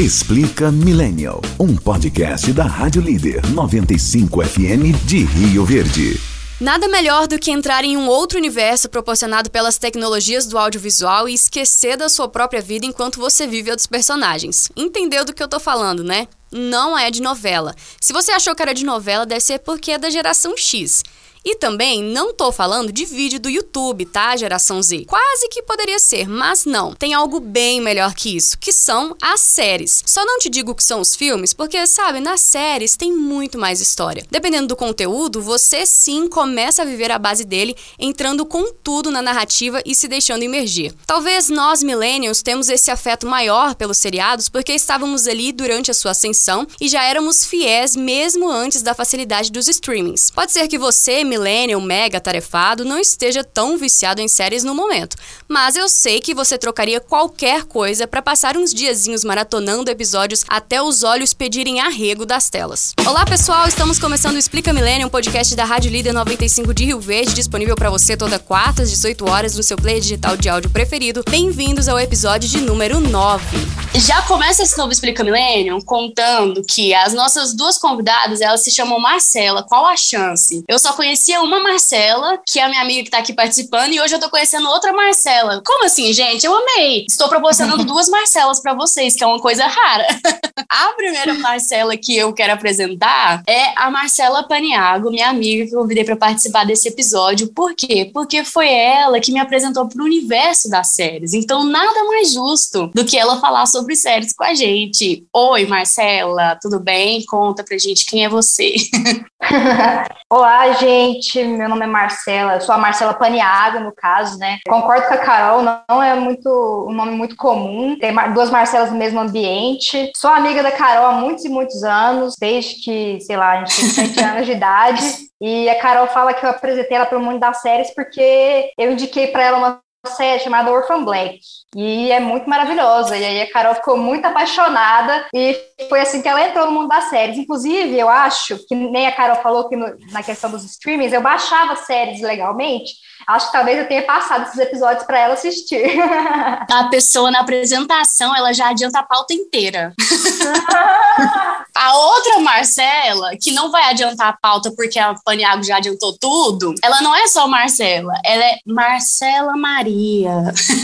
Explica Millennial, um podcast da Rádio Líder 95 FM de Rio Verde. Nada melhor do que entrar em um outro universo proporcionado pelas tecnologias do audiovisual e esquecer da sua própria vida enquanto você vive dos personagens. Entendeu do que eu tô falando, né? Não é de novela. Se você achou que era de novela, deve ser porque é da geração X. E também não tô falando de vídeo do YouTube, tá, geração Z? Quase que poderia ser, mas não. Tem algo bem melhor que isso, que são as séries. Só não te digo que são os filmes, porque, sabe, nas séries tem muito mais história. Dependendo do conteúdo, você sim começa a viver a base dele, entrando com tudo na narrativa e se deixando emergir. Talvez nós, millennials, temos esse afeto maior pelos seriados porque estávamos ali durante a sua ascensão e já éramos fiéis mesmo antes da facilidade dos streamings. Pode ser que você, millennial mega tarefado não esteja tão viciado em séries no momento, mas eu sei que você trocaria qualquer coisa para passar uns diazinhos maratonando episódios até os olhos pedirem arrego das telas. Olá pessoal, estamos começando o Explica Millennium, um podcast da Rádio Líder 95 de Rio Verde, disponível para você toda quarta às 18 horas no seu player digital de áudio preferido. Bem-vindos ao episódio de número 9. Já começa esse novo Explica Millennium contando que as nossas duas convidadas, elas se chamam Marcela. Qual a chance? Eu só conheci conhecia uma Marcela, que é a minha amiga que tá aqui participando, e hoje eu tô conhecendo outra Marcela. Como assim, gente? Eu amei. Estou proporcionando duas Marcelas para vocês, que é uma coisa rara. a primeira Marcela que eu quero apresentar é a Marcela Paniago, minha amiga que eu convidei para participar desse episódio. Por quê? Porque foi ela que me apresentou pro universo das séries. Então, nada mais justo do que ela falar sobre séries com a gente. Oi, Marcela, tudo bem? Conta pra gente quem é você. Olá, gente. Meu nome é Marcela. Eu sou a Marcela Paniago, no caso, né? Concordo com a Carol, não é muito um nome muito comum. Tem duas Marcelas no mesmo ambiente. Sou amiga da Carol há muitos e muitos anos, desde que, sei lá, a gente tem 7 anos de idade. E a Carol fala que eu apresentei ela para o mundo das séries porque eu indiquei para ela uma série chamada Orphan Black. E é muito maravilhosa. E aí a Carol ficou muito apaixonada e foi assim que ela entrou no mundo das séries. Inclusive, eu acho que nem a Carol falou que no, na questão dos streamings, eu baixava séries legalmente. Acho que talvez eu tenha passado esses episódios para ela assistir. A pessoa na apresentação, ela já adianta a pauta inteira. a outra Marcela, que não vai adiantar a pauta porque a Paniago já adiantou tudo, ela não é só Marcela, ela é Marcela Maria.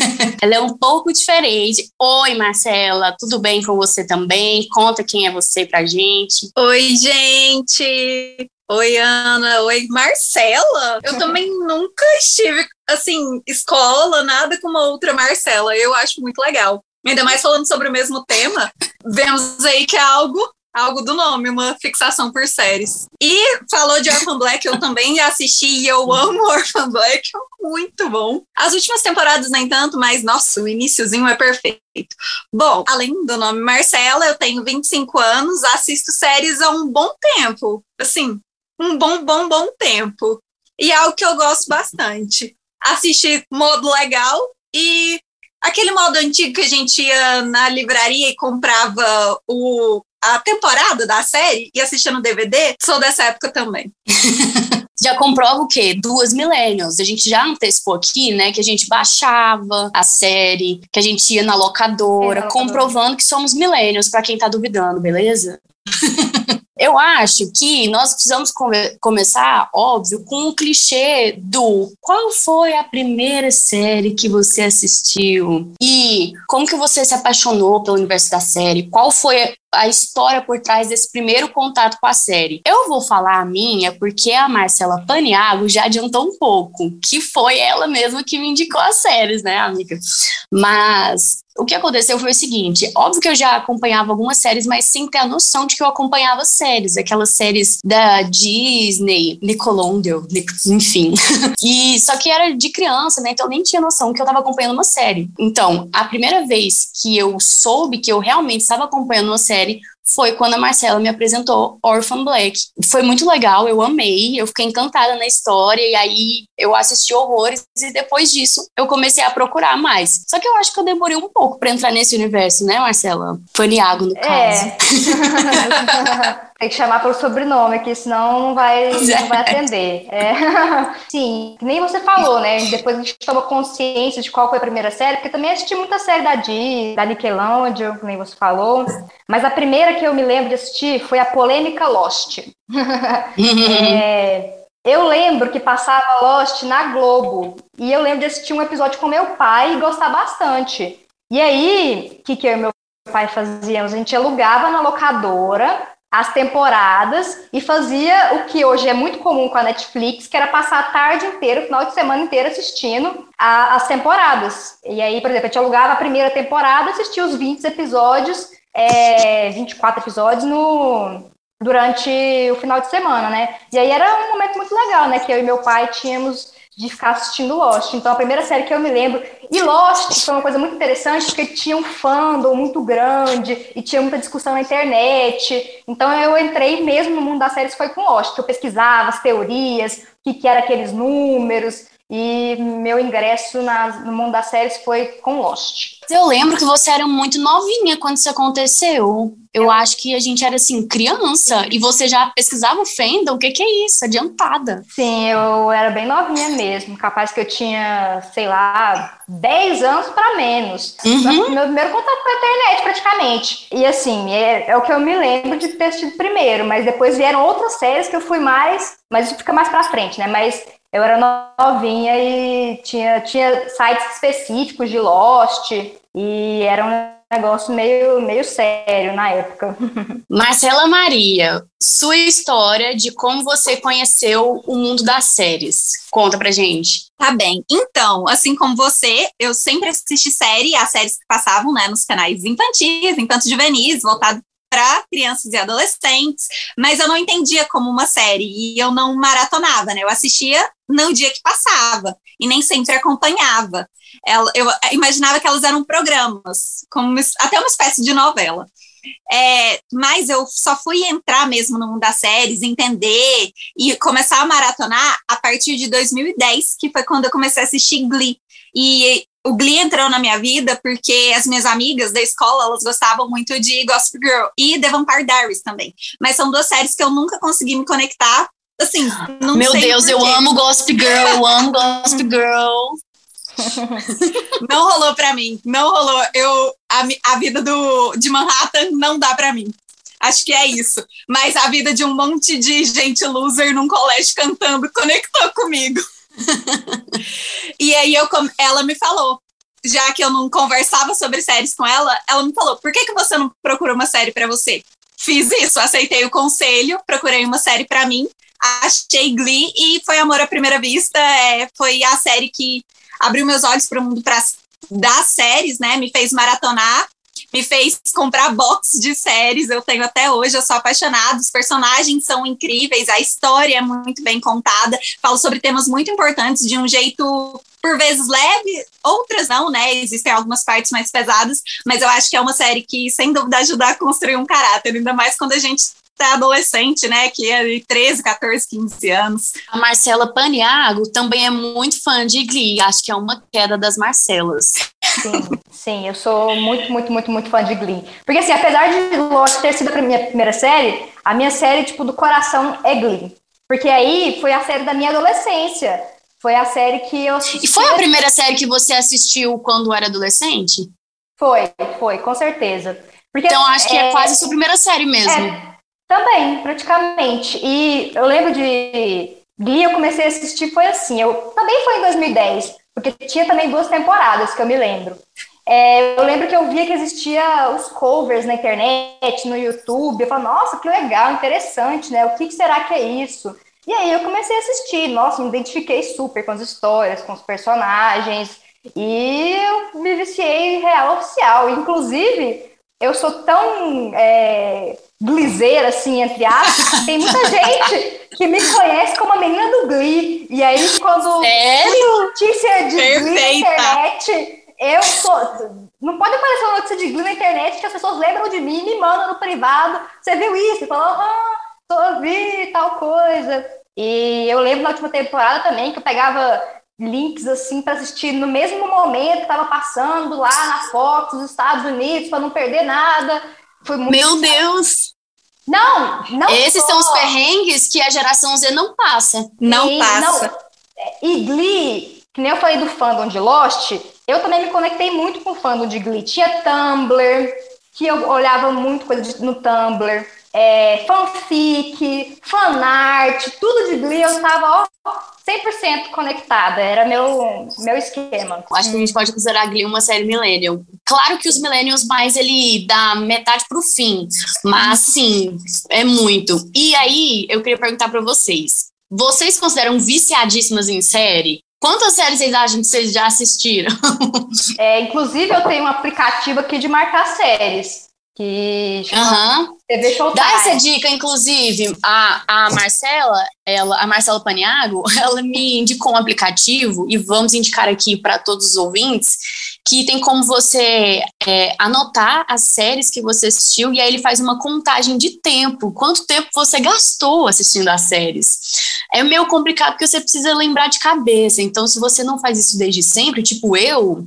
ela é um pouco diferente. Oi, Marcela, tudo bem com você também? Conta quem é você pra gente. Oi, gente! Oi, Ana. Oi, Marcela. Eu também nunca estive, assim, escola, nada com uma outra Marcela. Eu acho muito legal. Ainda mais falando sobre o mesmo tema, vemos aí que é algo algo do nome, uma fixação por séries. E falou de Orphan Black, eu também assisti e eu amo Orphan Black, é muito bom. As últimas temporadas nem tanto, mas nossa, o iníciozinho é perfeito. Bom, além do nome Marcela, eu tenho 25 anos, assisto séries há um bom tempo, assim, um bom, bom, bom tempo. E é algo que eu gosto bastante. Assistir modo legal e aquele modo antigo que a gente ia na livraria e comprava o a temporada da série e assistia no DVD, sou dessa época também. já comprova o quê? Duas millennials. A gente já antecipou aqui, né, que a gente baixava a série, que a gente ia na locadora, é, comprovando que somos millennials, para quem tá duvidando, beleza? Eu acho que nós precisamos come começar, óbvio, com o clichê do qual foi a primeira série que você assistiu e como que você se apaixonou pelo universo da série, qual foi a história por trás desse primeiro contato com a série. Eu vou falar a minha porque a Marcela Paniago já adiantou um pouco, que foi ela mesma que me indicou as séries, né, amiga? Mas o que aconteceu foi o seguinte: óbvio que eu já acompanhava algumas séries, mas sem ter a noção de que eu acompanhava séries, aquelas séries da Disney, Nickelodeon, enfim. e só que era de criança, né? Então eu nem tinha noção que eu estava acompanhando uma série. Então, a primeira vez que eu soube que eu realmente estava acompanhando uma série foi quando a Marcela me apresentou Orphan Black. Foi muito legal, eu amei, eu fiquei encantada na história, e aí eu assisti horrores, e depois disso eu comecei a procurar mais. Só que eu acho que eu demorei um pouco para entrar nesse universo, né, Marcela? Faniago, no é. caso. É. Tem que chamar pelo sobrenome, que senão não vai, não vai atender. É. Sim, nem você falou, né? Depois a gente toma consciência de qual foi a primeira série, porque também assisti muita série da Disney, da Nickelodeon, que nem você falou. Mas a primeira que eu me lembro de assistir foi a polêmica Lost. é, eu lembro que passava Lost na Globo. E eu lembro de assistir um episódio com meu pai e gostar bastante. E aí, o que, que eu e meu pai fazíamos? A gente alugava na locadora as temporadas e fazia o que hoje é muito comum com a Netflix, que era passar a tarde inteira, o final de semana inteiro assistindo a, as temporadas. E aí, por exemplo, a gente alugava a primeira temporada, assistia os 20 episódios, é, 24 episódios no, durante o final de semana, né? E aí era um momento muito legal, né? Que eu e meu pai tínhamos de ficar assistindo Lost. Então, a primeira série que eu me lembro. E Lost foi uma coisa muito interessante, porque tinha um fandom muito grande e tinha muita discussão na internet. Então, eu entrei mesmo no mundo das séries foi com Lost, que eu pesquisava as teorias, o que, que eram aqueles números. E meu ingresso na, no mundo das séries foi com Lost. Eu lembro que você era muito novinha quando isso aconteceu. Eu acho que a gente era assim, criança, e você já pesquisava o fandom, o que, que é isso? Adiantada. Sim, eu era bem novinha mesmo. Capaz que eu tinha, sei lá, 10 anos para menos. Uhum. Meu primeiro contato com a internet, praticamente. E assim, é, é, o que eu me lembro de ter assistido primeiro, mas depois vieram outras séries que eu fui mais. Mas isso fica mais pra frente, né? Mas eu era novinha e tinha, tinha sites específicos de Lost e era um negócio meio, meio sério na época. Marcela Maria, sua história de como você conheceu o mundo das séries. Conta pra gente. Tá bem. Então, assim como você, eu sempre assisti série, as séries que passavam né, nos canais infantis, infantos juvenis, voltado para crianças e adolescentes, mas eu não entendia como uma série e eu não maratonava, né? Eu assistia no dia que passava e nem sempre acompanhava. Eu imaginava que elas eram programas, como até uma espécie de novela. É, mas eu só fui entrar mesmo no mundo das séries, entender e começar a maratonar a partir de 2010, que foi quando eu comecei a assistir Glee. E o Glee entrou na minha vida porque as minhas amigas da escola, elas gostavam muito de Gossip Girl e The Vampire Diaries também. Mas são duas séries que eu nunca consegui me conectar. Assim, não Meu Deus, eu amo Gossip Girl, eu amo Gossip Girl. não rolou pra mim, não rolou. Eu, a, a vida do, de Manhattan não dá pra mim. Acho que é isso. Mas a vida de um monte de gente loser num colégio cantando conectou comigo. e aí eu, ela me falou, já que eu não conversava sobre séries com ela, ela me falou: por que, que você não procurou uma série para você? Fiz isso, aceitei o conselho, procurei uma série para mim, achei Glee e foi Amor à Primeira Vista. É, foi a série que abriu meus olhos para o mundo pra, das séries, né? Me fez maratonar me fez comprar box de séries, eu tenho até hoje, eu sou apaixonada, os personagens são incríveis, a história é muito bem contada, falo sobre temas muito importantes de um jeito por vezes leve, outras não, né? Existem algumas partes mais pesadas, mas eu acho que é uma série que, sem dúvida, ajuda a construir um caráter, ainda mais quando a gente adolescente, né? Que é de 13, 14, 15 anos. A Marcela Paniago também é muito fã de Glee, acho que é uma queda das Marcelas. Sim, sim, eu sou muito, muito, muito, muito fã de Glee. Porque, assim, apesar de Lost ter sido a minha primeira série, a minha série, tipo, do coração é Glee. Porque aí foi a série da minha adolescência. Foi a série que eu assisti. E foi a primeira série que você assistiu quando era adolescente? Foi, foi, com certeza. Porque, então acho que é, é quase a sua primeira série mesmo. É, também, praticamente. E eu lembro de Glee, eu comecei a assistir, foi assim. Eu também foi em 2010. Porque tinha também duas temporadas que eu me lembro. É, eu lembro que eu via que existia os covers na internet, no YouTube. Eu falava, nossa, que legal, interessante, né? O que, será que é isso? E aí eu comecei a assistir. Nossa, me identifiquei super com as histórias, com os personagens. E eu me viciei real oficial. Inclusive, eu sou tão é, glizeira, assim, entre aspas, tem muita gente que me conhece como a menina do Glee. E aí, quando Sério? notícia de Perfeita. Glee na internet, eu sou. Não pode aparecer uma notícia de Glee na internet que as pessoas lembram de mim e me mandam no privado. Você viu isso? E falam, ah, tô vi tal coisa. E eu lembro na última temporada também que eu pegava links assim para assistir no mesmo momento que estava passando lá na Fox, nos Estados Unidos, para não perder nada. Foi muito Meu Deus! Não, não. Esses só. são os perrengues que a geração Z não passa. Não e, passa. Não, e Glee, que nem eu falei do fandom de Lost, eu também me conectei muito com o fandom de Glee. Tinha Tumblr, que eu olhava muito coisa no Tumblr. É, fanfic, fanart, tudo de Glee, eu tava ó, 100% conectada, era meu, meu esquema. Acho que a gente pode considerar Glee uma série millennial. Claro que os millennials mais ele dá metade pro fim, mas sim, é muito. E aí, eu queria perguntar para vocês, vocês consideram viciadíssimas em série? Quantas séries vocês acham que vocês já assistiram? É, inclusive, eu tenho um aplicativo aqui de marcar séries. Que chama uhum. TV Showtime. Dá essa dica, inclusive, a, a Marcela, ela, a Marcela Paniago, ela me indicou um aplicativo, e vamos indicar aqui para todos os ouvintes, que tem como você é, anotar as séries que você assistiu, e aí ele faz uma contagem de tempo, quanto tempo você gastou assistindo as séries. É meio complicado porque você precisa lembrar de cabeça, então se você não faz isso desde sempre, tipo eu,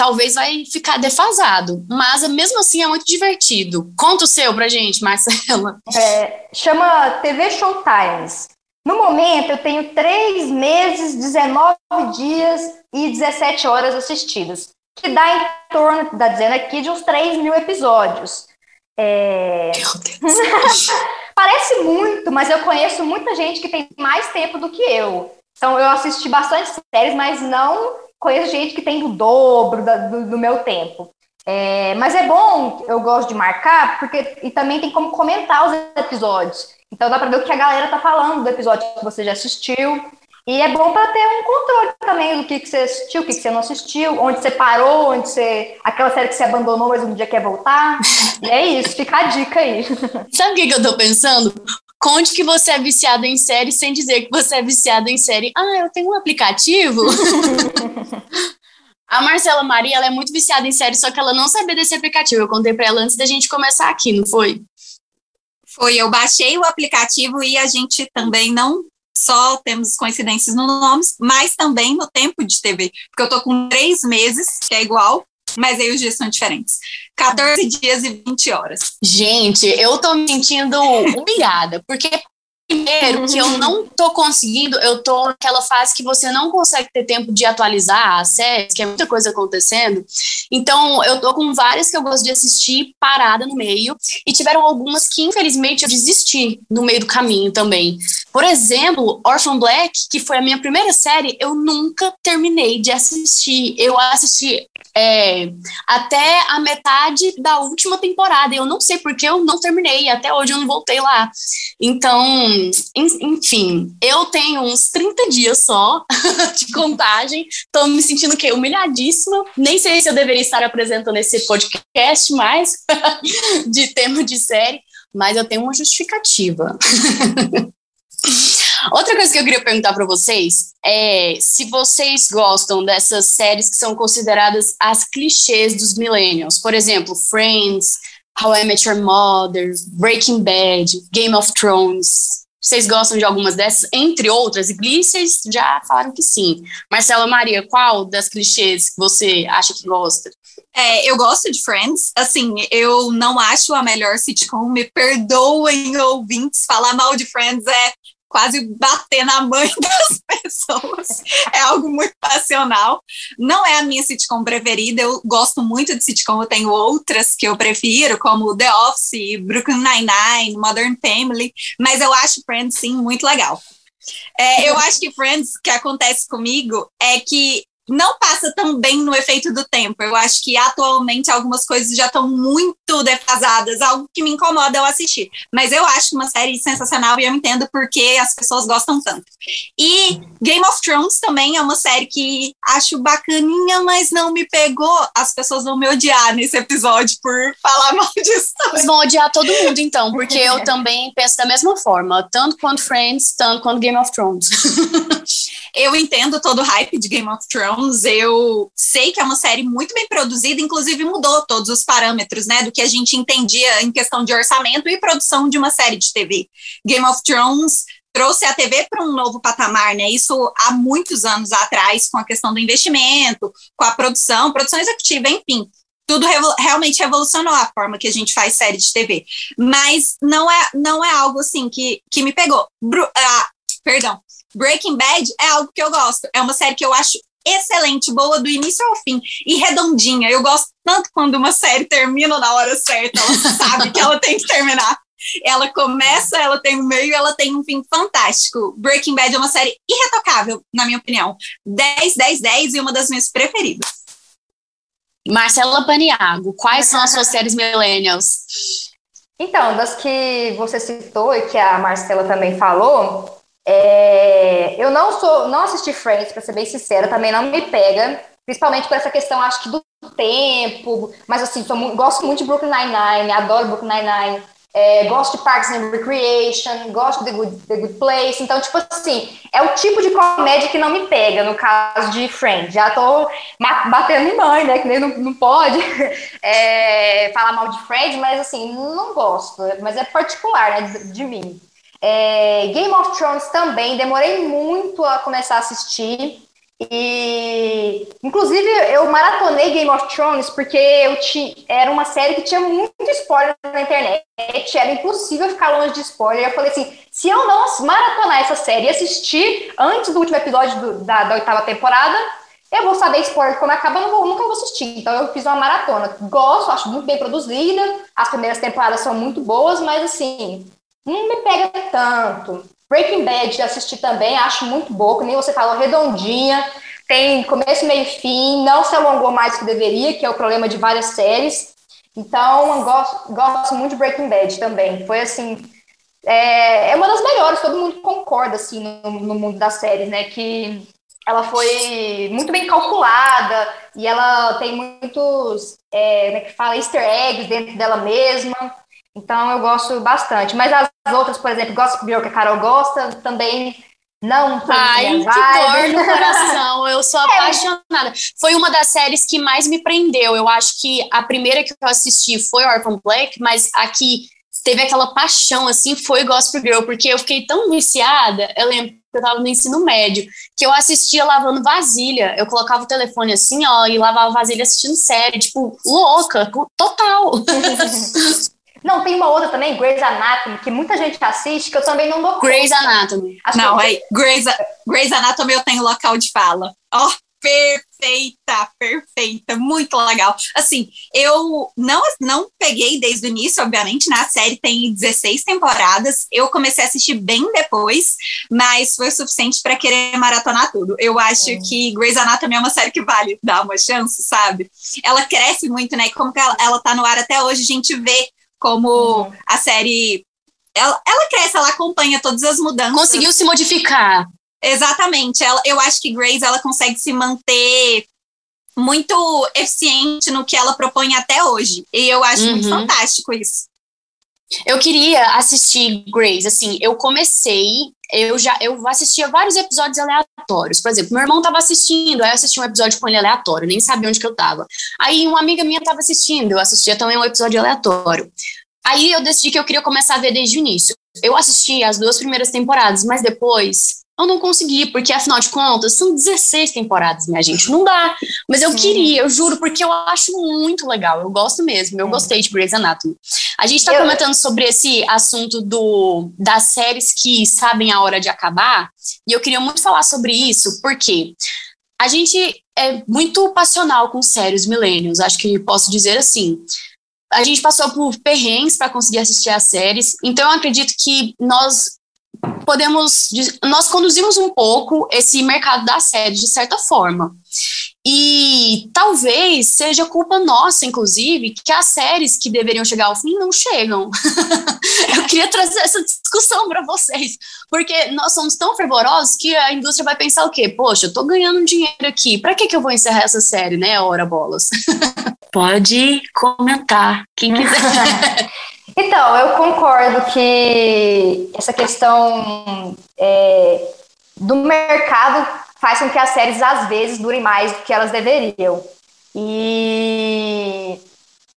talvez vai ficar defasado. Mas mesmo assim é muito divertido. Conta o seu pra gente, Marcela. É, chama TV Showtimes. No momento, eu tenho três meses, 19 dias e 17 horas assistidas, que dá em torno, está dizendo aqui, de uns 3 mil episódios. É... Meu Deus. Parece muito, mas eu conheço muita gente que tem mais tempo do que eu. Então, eu assisti bastante séries, mas não conheço gente que tem o dobro da, do, do, meu tempo. É, mas é bom, eu gosto de marcar, porque e também tem como comentar os episódios. Então dá para ver o que a galera tá falando do episódio que você já assistiu. E é bom para ter um controle também do que, que você assistiu, o que, que você não assistiu, onde você parou, onde você. aquela série que você abandonou, mas um dia quer voltar. e é isso, fica a dica aí. Sabe o que, que eu tô pensando? Conte que você é viciado em série sem dizer que você é viciado em série. Ah, eu tenho um aplicativo. A Marcela Maria, ela é muito viciada em série, só que ela não sabia desse aplicativo. Eu contei para ela antes da gente começar aqui, não foi? Foi, eu baixei o aplicativo e a gente também não só temos coincidências no nome, mas também no tempo de TV. Porque eu tô com três meses, que é igual, mas aí os dias são diferentes. 14 dias e 20 horas. Gente, eu tô me sentindo humilhada, porque Primeiro, que eu não tô conseguindo, eu tô naquela fase que você não consegue ter tempo de atualizar a série, que é muita coisa acontecendo. Então, eu tô com várias que eu gosto de assistir parada no meio, e tiveram algumas que, infelizmente, eu desisti no meio do caminho também. Por exemplo, Orphan Black, que foi a minha primeira série, eu nunca terminei de assistir. Eu assisti é, até a metade da última temporada. Eu não sei porque eu não terminei, até hoje eu não voltei lá. Então, enfim, eu tenho uns 30 dias só de contagem. Tô me sentindo que humilhadíssima. Nem sei se eu deveria estar apresentando esse podcast mais de tema de série, mas eu tenho uma justificativa. Outra coisa que eu queria perguntar para vocês é se vocês gostam dessas séries que são consideradas as clichês dos millennials. Por exemplo, Friends, How I Met Your Mother, Breaking Bad, Game of Thrones. Vocês gostam de algumas dessas, entre outras? E vocês já falaram que sim. Marcela Maria, qual das clichês que você acha que gosta? É, eu gosto de Friends. Assim, eu não acho a melhor sitcom. Me perdoem, ouvintes. Falar mal de Friends é quase bater na mãe das pessoas. É algo muito passional. Não é a minha sitcom preferida. Eu gosto muito de sitcom. Eu tenho outras que eu prefiro, como The Office, Brooklyn Nine-Nine, Modern Family. Mas eu acho Friends, sim, muito legal. É, eu acho que Friends, que acontece comigo, é que não passa tão bem no efeito do tempo. Eu acho que atualmente algumas coisas já estão muito defasadas, algo que me incomoda eu assistir. Mas eu acho uma série sensacional e eu entendo porque as pessoas gostam tanto. E Game of Thrones também é uma série que acho bacaninha, mas não me pegou. As pessoas vão me odiar nesse episódio por falar mal disso. Eles vão odiar todo mundo, então, porque eu também penso da mesma forma, tanto quanto Friends, tanto quanto Game of Thrones. eu entendo todo o hype de Game of Thrones Thrones, eu sei que é uma série muito bem produzida, inclusive mudou todos os parâmetros, né, do que a gente entendia em questão de orçamento e produção de uma série de TV. Game of Thrones trouxe a TV para um novo patamar, né? Isso há muitos anos atrás, com a questão do investimento, com a produção, produção executiva, enfim. tudo realmente revolucionou a forma que a gente faz série de TV. Mas não é, não é algo assim que, que me pegou. Bru ah, perdão. Breaking Bad é algo que eu gosto. É uma série que eu acho excelente, boa do início ao fim e redondinha. Eu gosto tanto quando uma série termina na hora certa, ela sabe que ela tem que terminar. Ela começa, ela tem um meio, ela tem um fim fantástico. Breaking Bad é uma série irretocável, na minha opinião. 10, 10, 10 e uma das minhas preferidas. Marcela Paniago, quais são as suas séries millennials? Então, das que você citou e que a Marcela também falou, é, eu não sou, não assisti Friends, para ser bem sincera, também não me pega, principalmente por essa questão, acho que do tempo, mas assim, sou, gosto muito de Brooklyn Nine-Nine, adoro Brooklyn Nine-Nine, é, gosto de Parks and Recreation, gosto de Good, The Good Place. Então, tipo assim, é o tipo de comédia que não me pega, no caso de Friends. Já tô batendo em mãe, né? Que nem não, não pode é, falar mal de Friends, mas assim, não gosto. Mas é particular, né? De, de mim. É, Game of Thrones também, demorei muito a começar a assistir. E, inclusive, eu maratonei Game of Thrones porque eu ti, era uma série que tinha muito spoiler na internet, era impossível ficar longe de spoiler. Eu falei assim: se eu não maratonar essa série e assistir antes do último episódio do, da, da, oitava temporada, eu vou saber spoiler quando acaba, eu vou, nunca vou assistir. Então, eu fiz uma maratona. Gosto, acho muito bem produzida, as primeiras temporadas são muito boas, mas assim, não me pega tanto. Breaking Bad assisti também, acho muito boa, nem você falou, redondinha, tem começo, meio e fim, não se alongou mais que deveria, que é o problema de várias séries. Então, gosto, gosto muito de Breaking Bad também. Foi assim, é, é uma das melhores, todo mundo concorda assim no, no mundo das séries, né? Que ela foi muito bem calculada e ela tem muitos, é, como é que fala, easter eggs dentro dela mesma. Então eu gosto bastante. Mas as outras, por exemplo, Gossip Girl, que a Carol gosta, também não foi Ai, que dor no coração. Eu sou é. apaixonada. Foi uma das séries que mais me prendeu. Eu acho que a primeira que eu assisti foi Orphan Black, mas a que teve aquela paixão, assim, foi Gossip Girl, porque eu fiquei tão viciada. Eu lembro que eu tava no ensino médio, que eu assistia lavando vasilha. Eu colocava o telefone assim, ó, e lavava vasilha assistindo série, tipo, louca, total. Não, tem uma outra também, Grey's Anatomy, que muita gente assiste, que eu também não dou conta. Grey's Anatomy. Acho não, que... é, Grey's, Grey's Anatomy eu tenho local de fala. Ó, oh, perfeita, perfeita, muito legal. Assim, eu não, não peguei desde o início, obviamente, né? A série tem 16 temporadas. Eu comecei a assistir bem depois, mas foi o suficiente para querer maratonar tudo. Eu acho hum. que Grey's Anatomy é uma série que vale dar uma chance, sabe? Ela cresce muito, né? E como ela, ela tá no ar até hoje, a gente vê como uhum. a série. Ela, ela cresce, ela acompanha todas as mudanças. Conseguiu se modificar. Exatamente. Ela, eu acho que Grace ela consegue se manter muito eficiente no que ela propõe até hoje. E eu acho uhum. muito fantástico isso. Eu queria assistir Grace, assim, eu comecei, eu já eu assistia vários episódios aleatórios. Por exemplo, meu irmão estava assistindo, aí eu assisti um episódio com ele aleatório, nem sabia onde que eu estava. Aí uma amiga minha estava assistindo, eu assistia também um episódio aleatório. Aí eu decidi que eu queria começar a ver desde o início. Eu assisti as duas primeiras temporadas, mas depois eu não consegui, porque afinal de contas são 16 temporadas, minha gente, não dá. Mas eu Sim. queria, eu juro, porque eu acho muito legal, eu gosto mesmo, eu gostei de Grey's Anatomy. A gente tá eu... comentando sobre esse assunto do, das séries que sabem a hora de acabar, e eu queria muito falar sobre isso, porque a gente é muito passional com séries millennials, acho que posso dizer assim a gente passou por perrengues para conseguir assistir as séries, então eu acredito que nós podemos. Nós conduzimos um pouco esse mercado da série, de certa forma. E talvez seja culpa nossa, inclusive, que as séries que deveriam chegar ao fim não chegam. eu queria trazer essa discussão para vocês, porque nós somos tão fervorosos que a indústria vai pensar o quê? Poxa, eu tô ganhando dinheiro aqui, para que, que eu vou encerrar essa série, né? Ora bolas. Pode comentar, quem quiser. Então, eu concordo que essa questão é, do mercado faz com que as séries, às vezes, durem mais do que elas deveriam. E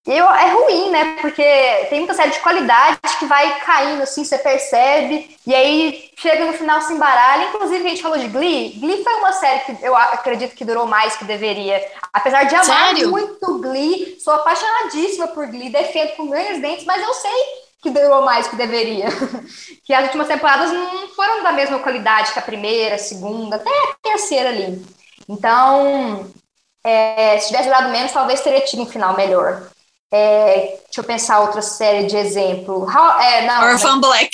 eu, é ruim, né? Porque tem muita série de qualidade que vai caindo, assim, você percebe, e aí chega no final se embaralha. Inclusive, a gente falou de Glee. Glee foi uma série que eu acredito que durou mais que deveria. Apesar de amar Sério? muito Glee, sou apaixonadíssima por Glee, defendo com grandes dentes, mas eu sei que durou mais que deveria. que as últimas temporadas não foram da mesma qualidade que a primeira, a segunda, até a terceira ali. Então, é, se tivesse durado menos, talvez teria tido um final melhor. É, deixa eu pensar outra série de exemplo. How, é, não, Orphan Black.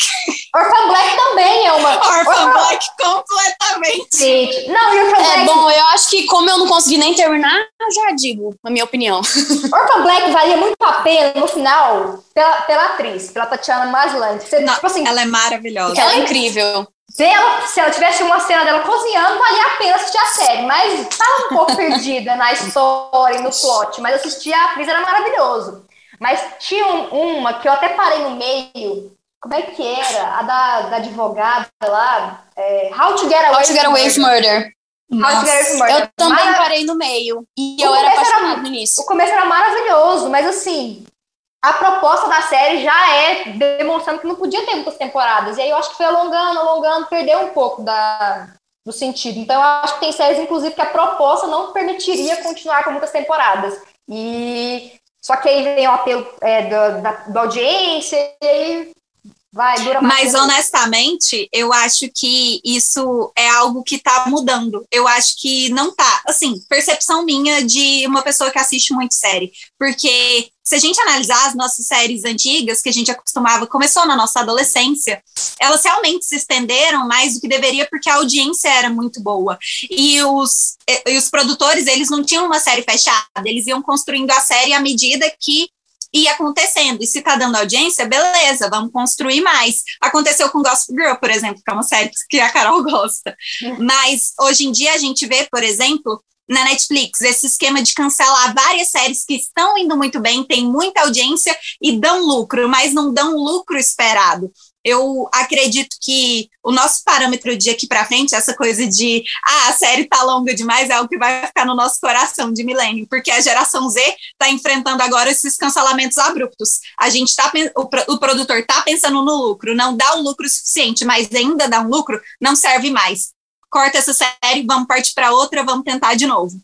Orphan Black também é uma. Orphan, Orphan... Black completamente. Gente, não, Orphan é, Black. Bom, eu acho que como eu não consegui nem terminar, já digo, a minha opinião. Orphan Black valia muito a pena no final pela, pela atriz, pela Tatiana Maslany. tipo assim, ela é maravilhosa. Ela é incrível. Se ela, se ela tivesse uma cena dela cozinhando, valia a pena assistir a série. Mas estava um pouco perdida na história e no plot. Mas assistir a atriz era maravilhoso. Mas tinha uma que eu até parei no meio. Como é que era? A da, da advogada lá. É, How to Get Away, How to get away with Murder. Murder. Eu também parei no meio. E o eu era apaixonada nisso. O começo era maravilhoso, mas assim, a proposta da série já é demonstrando que não podia ter muitas temporadas. E aí eu acho que foi alongando, alongando, perdeu um pouco da, do sentido. Então eu acho que tem séries, inclusive, que a proposta não permitiria continuar com muitas temporadas. E só que aí vem o apelo é, da, da, da audiência e aí Vai, dura mais Mas honestamente, eu acho que isso é algo que tá mudando. Eu acho que não tá. Assim, percepção minha de uma pessoa que assiste muito série. Porque se a gente analisar as nossas séries antigas, que a gente acostumava, começou na nossa adolescência, elas realmente se estenderam mais do que deveria, porque a audiência era muito boa. E os, e os produtores, eles não tinham uma série fechada, eles iam construindo a série à medida que ia acontecendo. E se tá dando audiência, beleza, vamos construir mais. Aconteceu com Gossip Girl, por exemplo, que é uma série que a Carol gosta. Mas hoje em dia a gente vê, por exemplo, na Netflix, esse esquema de cancelar várias séries que estão indo muito bem, tem muita audiência e dão lucro, mas não dão lucro esperado eu acredito que o nosso parâmetro de aqui para frente, essa coisa de ah, a série tá longa demais, é o que vai ficar no nosso coração de milênio, porque a geração Z está enfrentando agora esses cancelamentos abruptos. A gente tá o, o produtor tá pensando no lucro, não dá um lucro suficiente, mas ainda dá um lucro, não serve mais. Corta essa série, vamos partir para outra, vamos tentar de novo.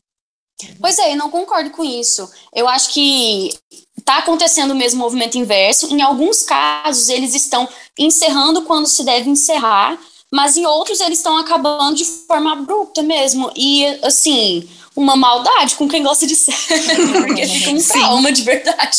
Pois é, eu não concordo com isso. Eu acho que está acontecendo o mesmo movimento inverso. Em alguns casos, eles estão encerrando quando se deve encerrar, mas em outros, eles estão acabando de forma abrupta mesmo. E, assim, uma maldade com quem gosta de série, porque fica um trauma de verdade.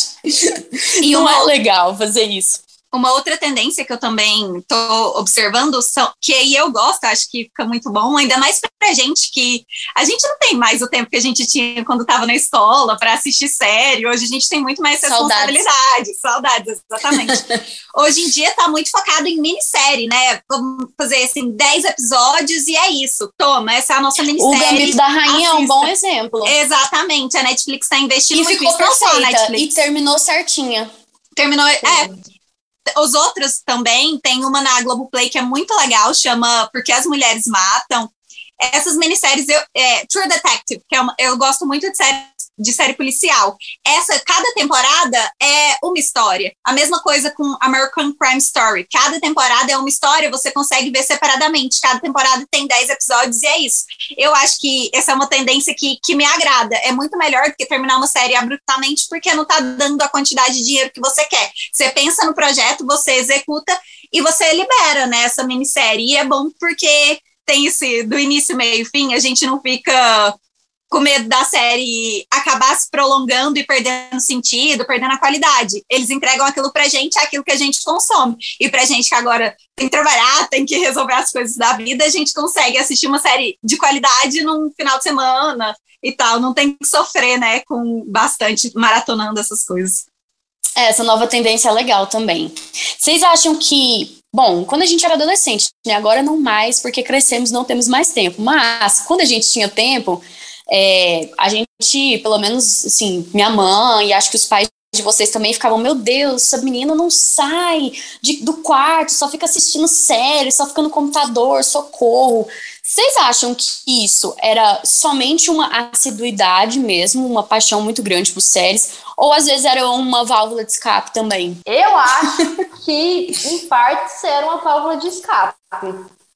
E não uma... é legal fazer isso. Uma outra tendência que eu também estou observando, são, que aí eu gosto, acho que fica muito bom, ainda mais para gente que a gente não tem mais o tempo que a gente tinha quando estava na escola para assistir série. Hoje a gente tem muito mais responsabilidade, saudades, saudades exatamente. Hoje em dia está muito focado em minissérie, né? Vamos fazer assim 10 episódios e é isso. Toma, essa é a nossa minissérie. O Gambito da Rainha assista. é um bom exemplo. Exatamente, a Netflix está investindo e muito ficou perfeita, E terminou certinha. Terminou, Sim. é os outros também, tem uma na Globoplay que é muito legal, chama Porque as Mulheres Matam. Essas minisséries, eu, é, True Detective, que é uma, eu gosto muito de séries de série policial. Essa, cada temporada é uma história. A mesma coisa com American Crime Story. Cada temporada é uma história, você consegue ver separadamente. Cada temporada tem 10 episódios e é isso. Eu acho que essa é uma tendência que, que me agrada. É muito melhor do que terminar uma série abruptamente porque não tá dando a quantidade de dinheiro que você quer. Você pensa no projeto, você executa e você libera, né, essa minissérie. E é bom porque tem esse do início, meio fim, a gente não fica com medo da série acabar se prolongando e perdendo sentido, perdendo a qualidade. Eles entregam aquilo pra gente, é aquilo que a gente consome. E pra gente que agora tem que trabalhar, tem que resolver as coisas da vida, a gente consegue assistir uma série de qualidade num final de semana e tal. Não tem que sofrer, né, com bastante maratonando essas coisas. É, essa nova tendência é legal também. Vocês acham que Bom, quando a gente era adolescente, né, agora não mais, porque crescemos, não temos mais tempo. Mas quando a gente tinha tempo, é, a gente, pelo menos, assim, minha mãe e acho que os pais de vocês também ficavam, meu Deus, essa menina não sai de, do quarto, só fica assistindo série, só fica no computador, socorro. Vocês acham que isso era somente uma assiduidade mesmo, uma paixão muito grande por séries, ou às vezes era uma válvula de escape também? Eu acho que, em partes, era uma válvula de escape.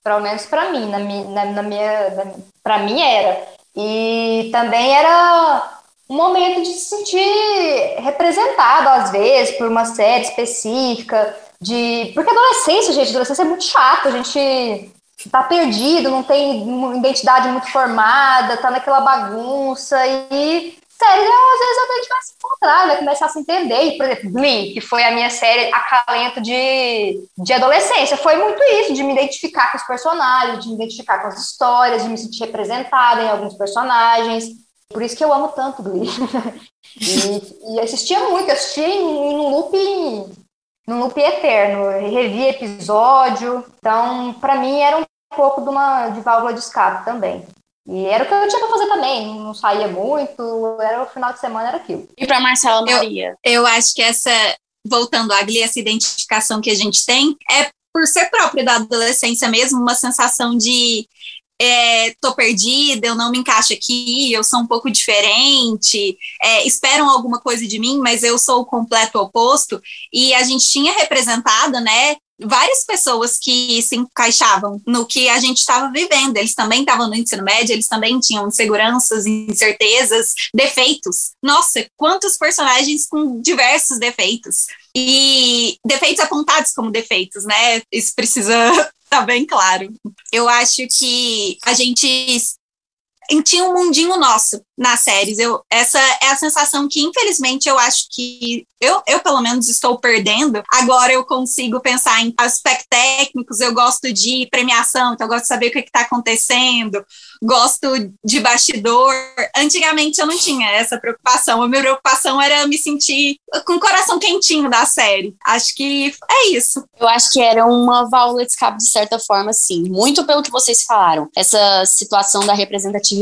Pelo menos para mim, na, na minha, para mim era. E também era um momento de se sentir representado, às vezes, por uma série específica, de. Porque adolescência, gente, adolescência é muito chato, a gente tá perdido, não tem identidade muito formada, tá naquela bagunça e séries, às vezes a gente vai se encontrar, vai começar a se entender. E, por exemplo, Glee, que foi a minha série acalento de, de adolescência, foi muito isso, de me identificar com os personagens, de me identificar com as histórias, de me sentir representada em alguns personagens. Por isso que eu amo tanto Glee. e, e assistia muito, assistia em, em um loop num loop eterno, revia episódio. Então, para mim, era um pouco de uma de válvula de escape também. E era o que eu tinha pra fazer também, não saía muito, era o final de semana, era aquilo. E para Marcela Maria? Eu, eu acho que essa, voltando à Glee, essa identificação que a gente tem, é por ser própria da adolescência mesmo, uma sensação de é, tô perdida, eu não me encaixo aqui, eu sou um pouco diferente, é, esperam alguma coisa de mim, mas eu sou o completo oposto. E a gente tinha representado, né, várias pessoas que se encaixavam no que a gente estava vivendo. Eles também estavam no ensino médio, eles também tinham inseguranças, incertezas, defeitos. Nossa, quantos personagens com diversos defeitos. E defeitos apontados como defeitos, né? Isso precisa tá bem claro. Eu acho que a gente tinha um mundinho nosso nas séries. Eu, essa é a sensação que, infelizmente, eu acho que eu, eu, pelo menos, estou perdendo. Agora eu consigo pensar em aspectos técnicos, eu gosto de premiação, então eu gosto de saber o que está acontecendo, gosto de bastidor. Antigamente eu não tinha essa preocupação. A minha preocupação era me sentir com o coração quentinho da série. Acho que é isso. Eu acho que era uma válvula de escape, de certa forma, sim. Muito pelo que vocês falaram. Essa situação da representatividade,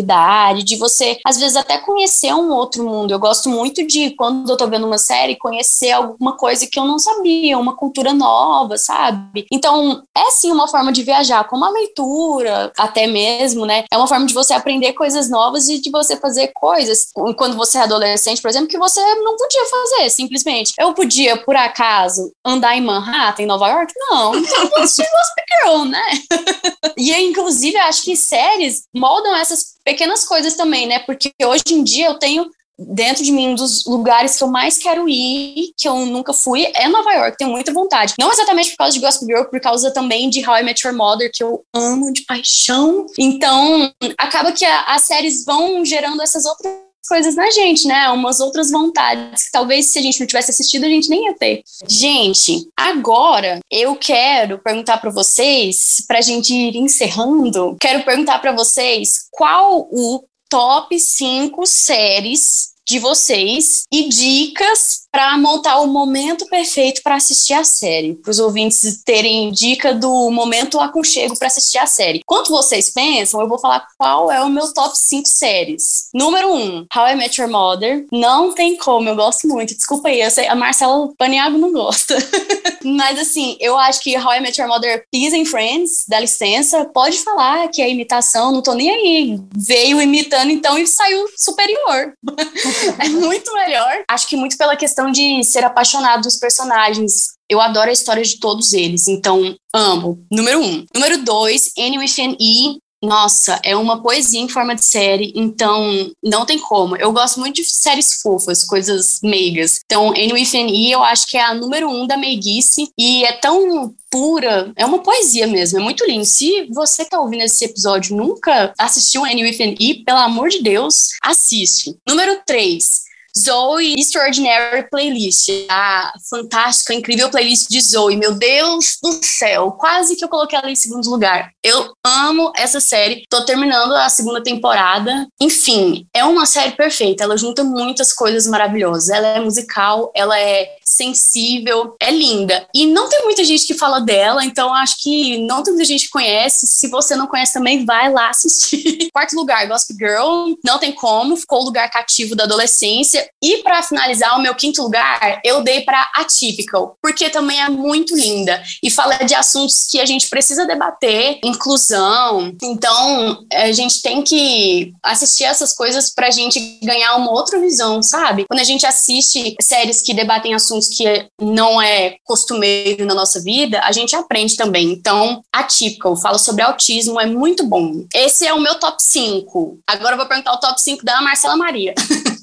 de você, às vezes, até conhecer um outro mundo. Eu gosto muito de, quando eu tô vendo uma série, conhecer alguma coisa que eu não sabia, uma cultura nova, sabe? Então, é sim uma forma de viajar, como a leitura, até mesmo, né? É uma forma de você aprender coisas novas e de você fazer coisas, quando você é adolescente, por exemplo, que você não podia fazer, simplesmente. Eu podia, por acaso, andar em Manhattan, em Nova York? Não, então eu Gossip Girl, né? e, inclusive, acho que séries moldam essas pequenas coisas também, né? Porque hoje em dia eu tenho dentro de mim um dos lugares que eu mais quero ir, que eu nunca fui, é Nova York, tenho muita vontade. Não exatamente por causa de Gospel Girl, por causa também de How I Met Your Mother, que eu amo de paixão. Então, acaba que a, as séries vão gerando essas outras coisas na gente, né? Umas outras vontades que talvez se a gente não tivesse assistido, a gente nem ia ter. Gente, agora eu quero perguntar para vocês, pra gente ir encerrando, quero perguntar para vocês qual o top 5 séries de vocês e dicas para montar o momento perfeito para assistir a série, para os ouvintes terem dica do momento aconchego para assistir a série. Enquanto vocês pensam, eu vou falar qual é o meu top 5 séries. Número 1, um, How I Met Your Mother. Não tem como, eu gosto muito. Desculpa aí, sei, a Marcela Paniago não gosta. Mas assim, eu acho que How I Met Your Mother, Peace and Friends, dá licença, pode falar que é imitação, não tô nem aí. Veio imitando então e saiu superior. é muito melhor. Acho que muito pela questão questão de ser apaixonado dos personagens. Eu adoro a história de todos eles, então amo. Número um. Número dois, Annie with an E. Nossa, é uma poesia em forma de série, então não tem como. Eu gosto muito de séries fofas, coisas meigas. Então, Annie with an E eu acho que é a número um da meiguice e é tão pura, é uma poesia mesmo, é muito lindo. Se você tá ouvindo esse episódio nunca assistiu Annie with an E, pelo amor de Deus, assiste. Número três, Zoe Extraordinary Playlist. A fantástica, incrível playlist de Zoe. Meu Deus do céu, quase que eu coloquei ela em segundo lugar. Eu amo essa série. Tô terminando a segunda temporada. Enfim, é uma série perfeita. Ela junta muitas coisas maravilhosas. Ela é musical, ela é sensível, é linda. E não tem muita gente que fala dela, então acho que não tem muita gente que conhece. Se você não conhece também, vai lá assistir. Quarto lugar, Gossip Girl. Não tem como, ficou o lugar cativo da adolescência E para finalizar, o meu quinto lugar, eu dei para Atypical, porque também é muito linda e fala de assuntos que a gente precisa debater, inclusão. Então, a gente tem que assistir essas coisas para a gente ganhar uma outra visão, sabe? Quando a gente assiste séries que debatem assuntos que não é costumeiro na nossa vida, a gente aprende também. Então, Atypical fala sobre autismo, é muito bom. Esse é o meu top 5. Agora eu vou perguntar o top 5 da Marcela Maria.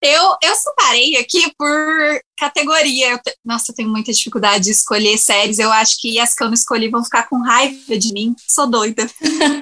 eu, eu separei aqui por categoria. Eu te... Nossa, eu tenho muita dificuldade de escolher séries. Eu acho que as que eu não escolhi vão ficar com raiva de mim. Sou doida.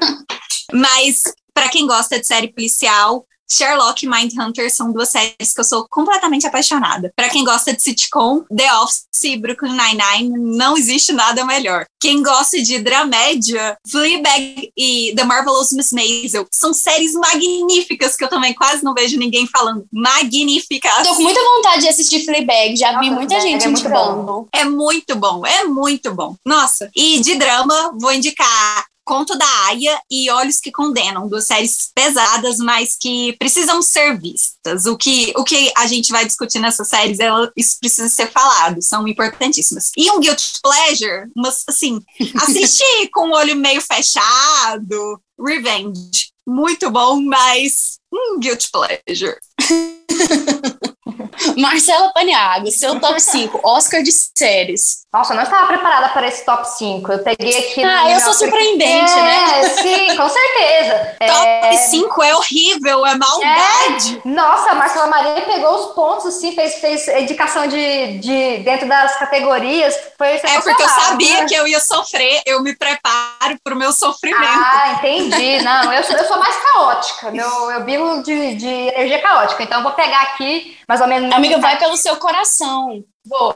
Mas, para quem gosta de série policial, Sherlock e Mindhunter são duas séries que eu sou completamente apaixonada. Para quem gosta de sitcom, The Office e Brooklyn Nine-Nine, não existe nada melhor. Quem gosta de dramédia, Fleabag e The Marvelous Miss Maisel são séries magníficas que eu também quase não vejo ninguém falando. Magníficas. Tô com muita vontade de assistir Fleabag, já Nossa, vi muita é, gente é indicando. É muito bom, é muito bom. Nossa, e de drama, vou indicar Conto da Aya e Olhos que Condenam, duas séries pesadas, mas que precisam ser vistas. O que, o que a gente vai discutir nessas séries, ela, isso precisa ser falado, são importantíssimas. E um Guilty Pleasure, mas assim, assistir com o olho meio fechado, Revenge, muito bom, mas um Guilty Pleasure. Marcela Paniago, seu top 5, Oscar de séries. Nossa, eu não estava preparada para esse top 5. Eu peguei aqui. Ah, eu sou surpreendente, é, né? Sim, com certeza. Top 5 é horrível, é maldade. É. Nossa, a Marcela Maria pegou os pontos, assim, fez, fez indicação de, de dentro das categorias. Foi é porque eu sabia né? que eu ia sofrer, eu me preparo para o meu sofrimento. Ah, entendi. Não, eu sou, eu sou mais caótica. Meu, eu vivo de, de energia caótica. Então, eu vou pegar aqui mais ou menos. Amiga, vai pelo seu coração. Vou.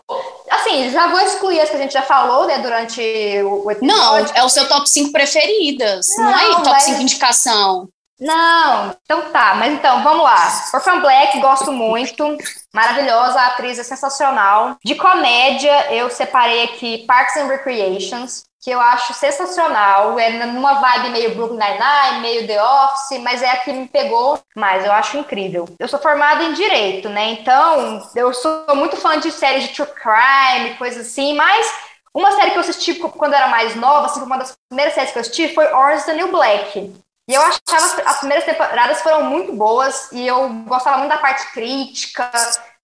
Assim, já vou excluir as que a gente já falou, né, durante o episódio. Não, é o seu top 5 preferidas. Não, não é top mas... 5 indicação. Não, então tá, mas então, vamos lá. Orphan Black, gosto muito. Maravilhosa, a atriz é sensacional. De comédia, eu separei aqui Parks and Recreations que eu acho sensacional. É numa vibe meio Brooklyn Nine-Nine, meio The Office, mas é a que me pegou mais. Eu acho incrível. Eu sou formada em Direito, né? Então, eu sou muito fã de séries de true crime, coisas assim, mas uma série que eu assisti quando era mais nova, assim, uma das primeiras séries que eu assisti foi Orange is the New Black. E eu achava as primeiras temporadas foram muito boas e eu gostava muito da parte crítica.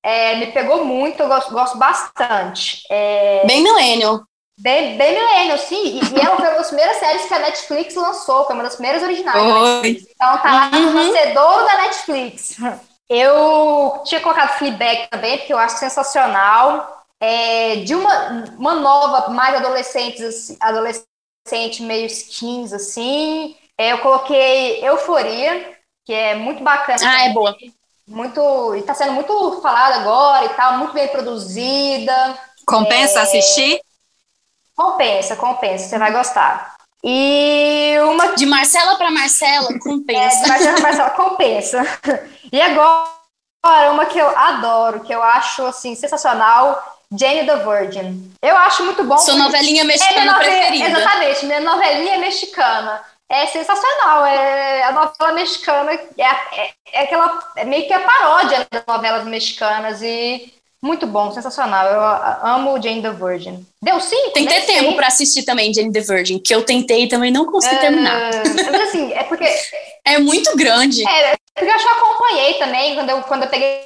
É, me pegou muito, eu gosto, gosto bastante. É... Bem millennial. Bem, bem milênio, sim. E, e ela foi uma das primeiras séries que a Netflix lançou, foi uma das primeiras originais. Então tá lá no uhum. vencedor da Netflix. Eu tinha colocado Fleabag também, porque eu acho sensacional. É, de uma, uma nova, mais adolescentes, assim, adolescente meio skins, assim. É, eu coloquei Euforia, que é muito bacana. Ah, também. é boa. Muito, e tá sendo muito falada agora e tal, muito bem produzida. Compensa é, assistir? Compensa, compensa, você vai gostar. E uma. De Marcela para Marcela, compensa. É, de Marcela para Marcela, compensa. E agora, uma que eu adoro, que eu acho assim, sensacional. Jane the Virgin. Eu acho muito bom. Sua novelinha mexicana é preferida. Exatamente, minha novelinha mexicana. É sensacional. É, a novela mexicana é, é, é aquela. É meio que a paródia das novelas mexicanas. E muito bom, sensacional. Eu amo Jane the Virgin. Deu cinco? Tem que ter tempo para assistir também Jane the Virgin, que eu tentei e também não consegui uh, terminar. Mas assim, é porque. É muito grande. É, porque eu já acompanhei também, quando eu, quando eu peguei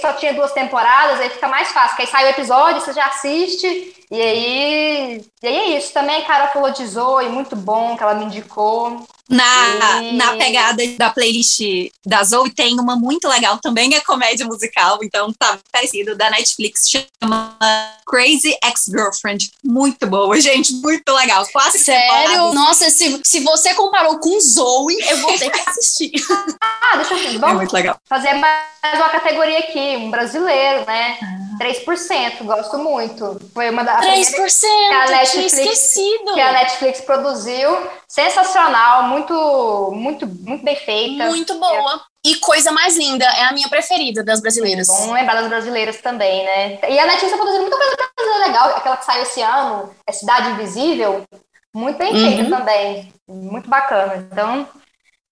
só tinha duas temporadas, aí fica mais fácil, que aí sai o episódio, você já assiste, e aí, e aí é isso. Também a cara falou de Zoe, muito bom, que ela me indicou. Na, na pegada da playlist da Zoe tem uma muito legal, também é comédia musical, então tá parecido, da Netflix, chama Crazy Ex-Girlfriend. Muito boa, gente, muito legal. Quase Sério? Temporadas. Nossa, se, se você comparou com Zoe, eu vou ter que assistir. ah, deixa eu ver, vamos é muito legal. fazer mais uma categoria aqui, um brasileiro, né? Ah. 3%, gosto muito. Foi uma da 3%, que a Netflix, esquecido. Que a Netflix produziu. Sensacional, muito, muito, muito bem feita. Muito boa. E coisa mais linda, é a minha preferida das brasileiras. Bom lembrar das brasileiras também, né? E a Netflix tá produzindo muita coisa brasileira legal. Aquela que saiu esse ano, é Cidade Invisível. Muito bem uhum. feita também. Muito bacana. Então,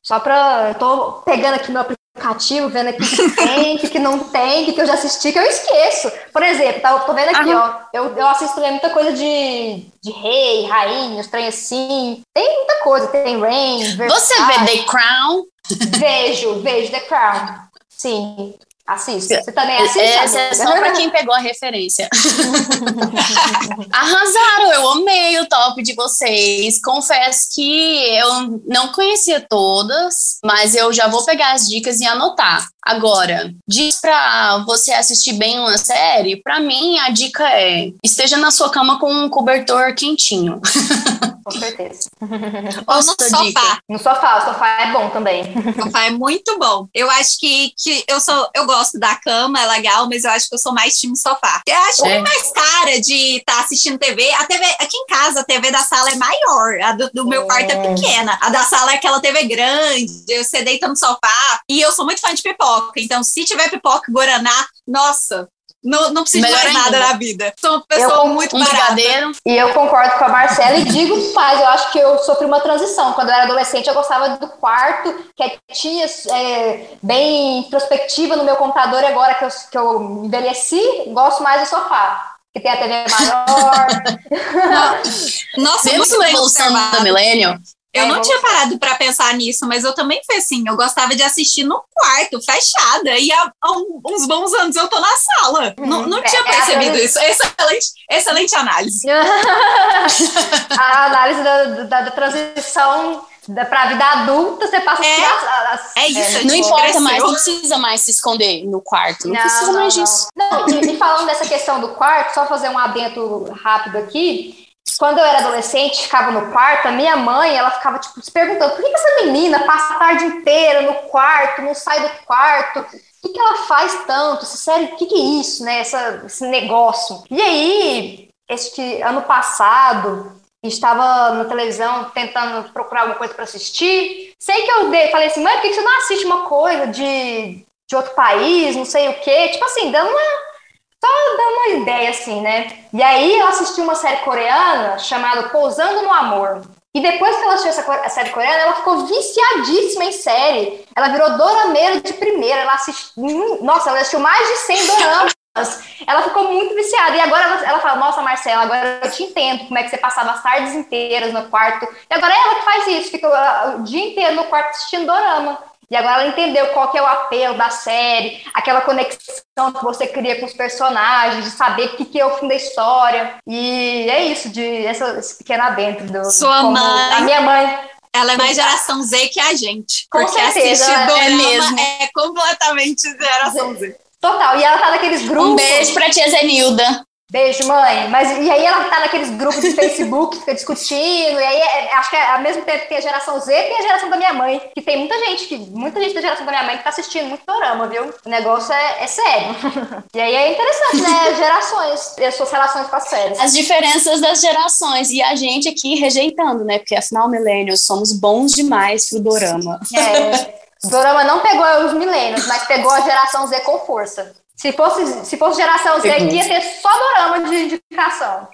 só pra. Eu tô pegando aqui meu aplicativo, vendo aqui que tem, que não tem, que eu já assisti, que eu esqueço. Por exemplo, tá, tô vendo aqui, ó. Eu, eu assisto muita coisa de, de rei, rainha, os trem assim. Tem muita coisa, tem Rain, Você vê The Crown? Vejo, vejo The Crown. Sim. Assista. Você também assiste? Essa é só pra quem pegou a referência. Arrasaram, eu amei o top de vocês. Confesso que eu não conhecia todas, mas eu já vou pegar as dicas e anotar. Agora, diz pra você assistir bem uma série, pra mim a dica é: esteja na sua cama com um cobertor quentinho. Com certeza. Ou no sofá. Dica. No sofá, o sofá é bom também. O sofá é muito bom. Eu acho que, que eu sou, eu gosto da cama, é legal, mas eu acho que eu sou mais time sofá. Eu acho é. que é mais cara de estar tá assistindo TV. A TV, aqui em casa, a TV da sala é maior. A do, do meu é. quarto é pequena. A da sala é aquela TV grande. Você deita no sofá. E eu sou muito fã de pipoca. Então, se tiver pipoca Guaraná, nossa, não, não preciso Melhor mais ainda. nada na vida. Sou uma pessoa eu, muito um brigadeiro. E eu concordo com a Marcela e digo mais, eu acho que eu sofri uma transição. Quando eu era adolescente, eu gostava do quarto, quietinha, é, bem introspectiva no meu computador. E agora que eu, que eu envelheci, gosto mais do sofá que tem a TV maior. Nossa, Mesmo a evolução do milênio, eu é, não tinha parado para pensar nisso, mas eu também fui assim. Eu gostava de assistir no quarto, fechada. E há, há uns bons anos eu tô na sala. Uhum. Não, não tinha é, é percebido é isso. Excelente, excelente análise. a análise da, da, da transição para a vida adulta, você passa é, as, é isso. É, não importa cresceu. mais, não precisa mais se esconder no quarto, não, não precisa não, mais disso. Não, e, e, falando dessa questão do quarto, só fazer um adento rápido aqui. Quando eu era adolescente, ficava no quarto, a minha mãe, ela ficava, tipo, se perguntando, por que, que essa menina passa a tarde inteira no quarto, não sai do quarto? O que, que ela faz tanto? Sério, o que, que é isso, né? Essa, esse negócio. E aí, este ano passado, estava na televisão tentando procurar alguma coisa para assistir. Sei que eu falei assim, mãe, por que, você não assiste uma coisa de, de outro país, não sei o quê? Tipo assim, dando uma só dar uma ideia, assim, né? E aí eu assisti uma série coreana chamada Pousando no Amor. E depois que ela assistiu essa série coreana, ela ficou viciadíssima em série. Ela virou dorameira de primeira. Ela assistiu. Nossa, ela assistiu mais de 100 doramas. Ela ficou muito viciada. E agora ela, ela fala: Nossa, Marcela, agora eu te entendo como é que você passava as tardes inteiras no quarto. E agora é ela que faz isso, fica o dia inteiro no quarto assistindo dorama. E agora ela entendeu qual que é o apelo da série, aquela conexão que você cria com os personagens, de saber o que, que é o fim da história. E é isso, de essa, esse pequeno adentro do. Sua mãe. A minha mãe. Ela é mais geração Z que a gente. Com porque certeza. Assistir dorama é, mesmo. é completamente geração Z. Total. E ela tá naqueles grupos. Um beijo pra tia Zenilda. Beijo, mãe. Mas e aí ela tá naqueles grupos de Facebook, fica discutindo, e aí é, acho que é, ao mesmo tempo que tem a geração Z, tem a geração da minha mãe, que tem muita gente, que, muita gente da geração da minha mãe que tá assistindo muito dorama, viu? O negócio é, é sério. e aí é interessante, né? Gerações, as suas relações com as séries. As diferenças das gerações, e a gente aqui rejeitando, né? Porque afinal, milênios, somos bons demais pro dorama. É. Dorama não pegou os milênios, mas pegou a geração Z com força. Se fosse, se fosse geração Z, ia ter só dorama de indicação.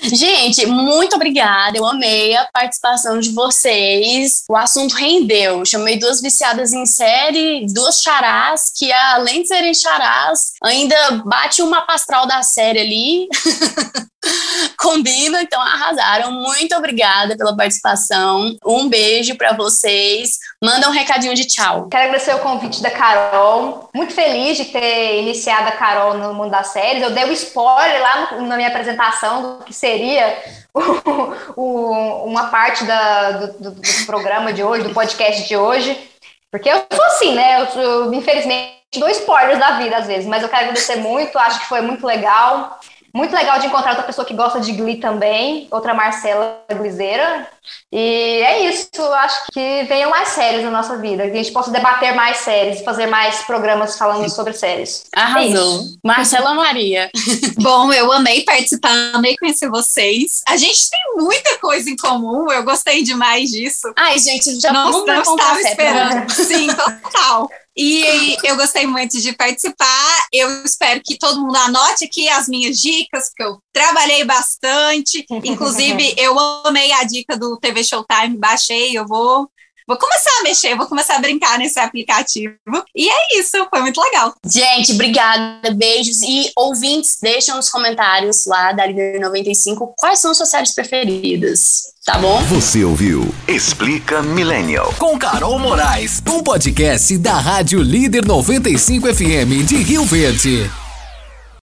Gente, muito obrigada. Eu amei a participação de vocês. O assunto rendeu. Chamei duas viciadas em série, duas charás, que além de serem charás, ainda bate uma pastral da série ali. Combina, então arrasaram. Muito obrigada pela participação. Um beijo para vocês. Manda um recadinho de tchau. Quero agradecer o convite da Carol. Muito feliz de ter iniciado a Carol no mundo das séries. Eu dei um spoiler lá no, na minha apresentação do que seria o, o, uma parte da, do, do, programa de hoje, do podcast de hoje. Porque eu sou assim, né? Eu, eu infelizmente dou spoilers da vida às vezes, mas eu quero agradecer muito. Acho que foi muito legal. Muito legal de encontrar outra pessoa que gosta de Glee também, outra Marcela Glizeira. E é isso, acho que venham mais séries na nossa vida, que a gente possa debater mais séries, fazer mais programas falando sobre séries. Arrasou. É Marcela Maria. Bom, eu amei participar, amei conhecer vocês. A gente tem muita coisa em comum, eu gostei demais disso. Ai, gente, já não, não estava esperando. Sim, total. E eu gostei muito de participar. Eu espero que todo mundo anote aqui as minhas dicas, porque eu trabalhei bastante. Inclusive, eu amei a dica do TV Showtime, baixei, eu vou vou começar a mexer, vou começar a brincar nesse aplicativo. E é isso, foi muito legal. Gente, obrigada, beijos. E ouvintes, deixam nos comentários lá da Líder 95 quais são suas séries preferidas. Tá bom? Você ouviu Explica Millennial. Com Carol Moraes, um podcast da Rádio Líder 95 FM de Rio Verde.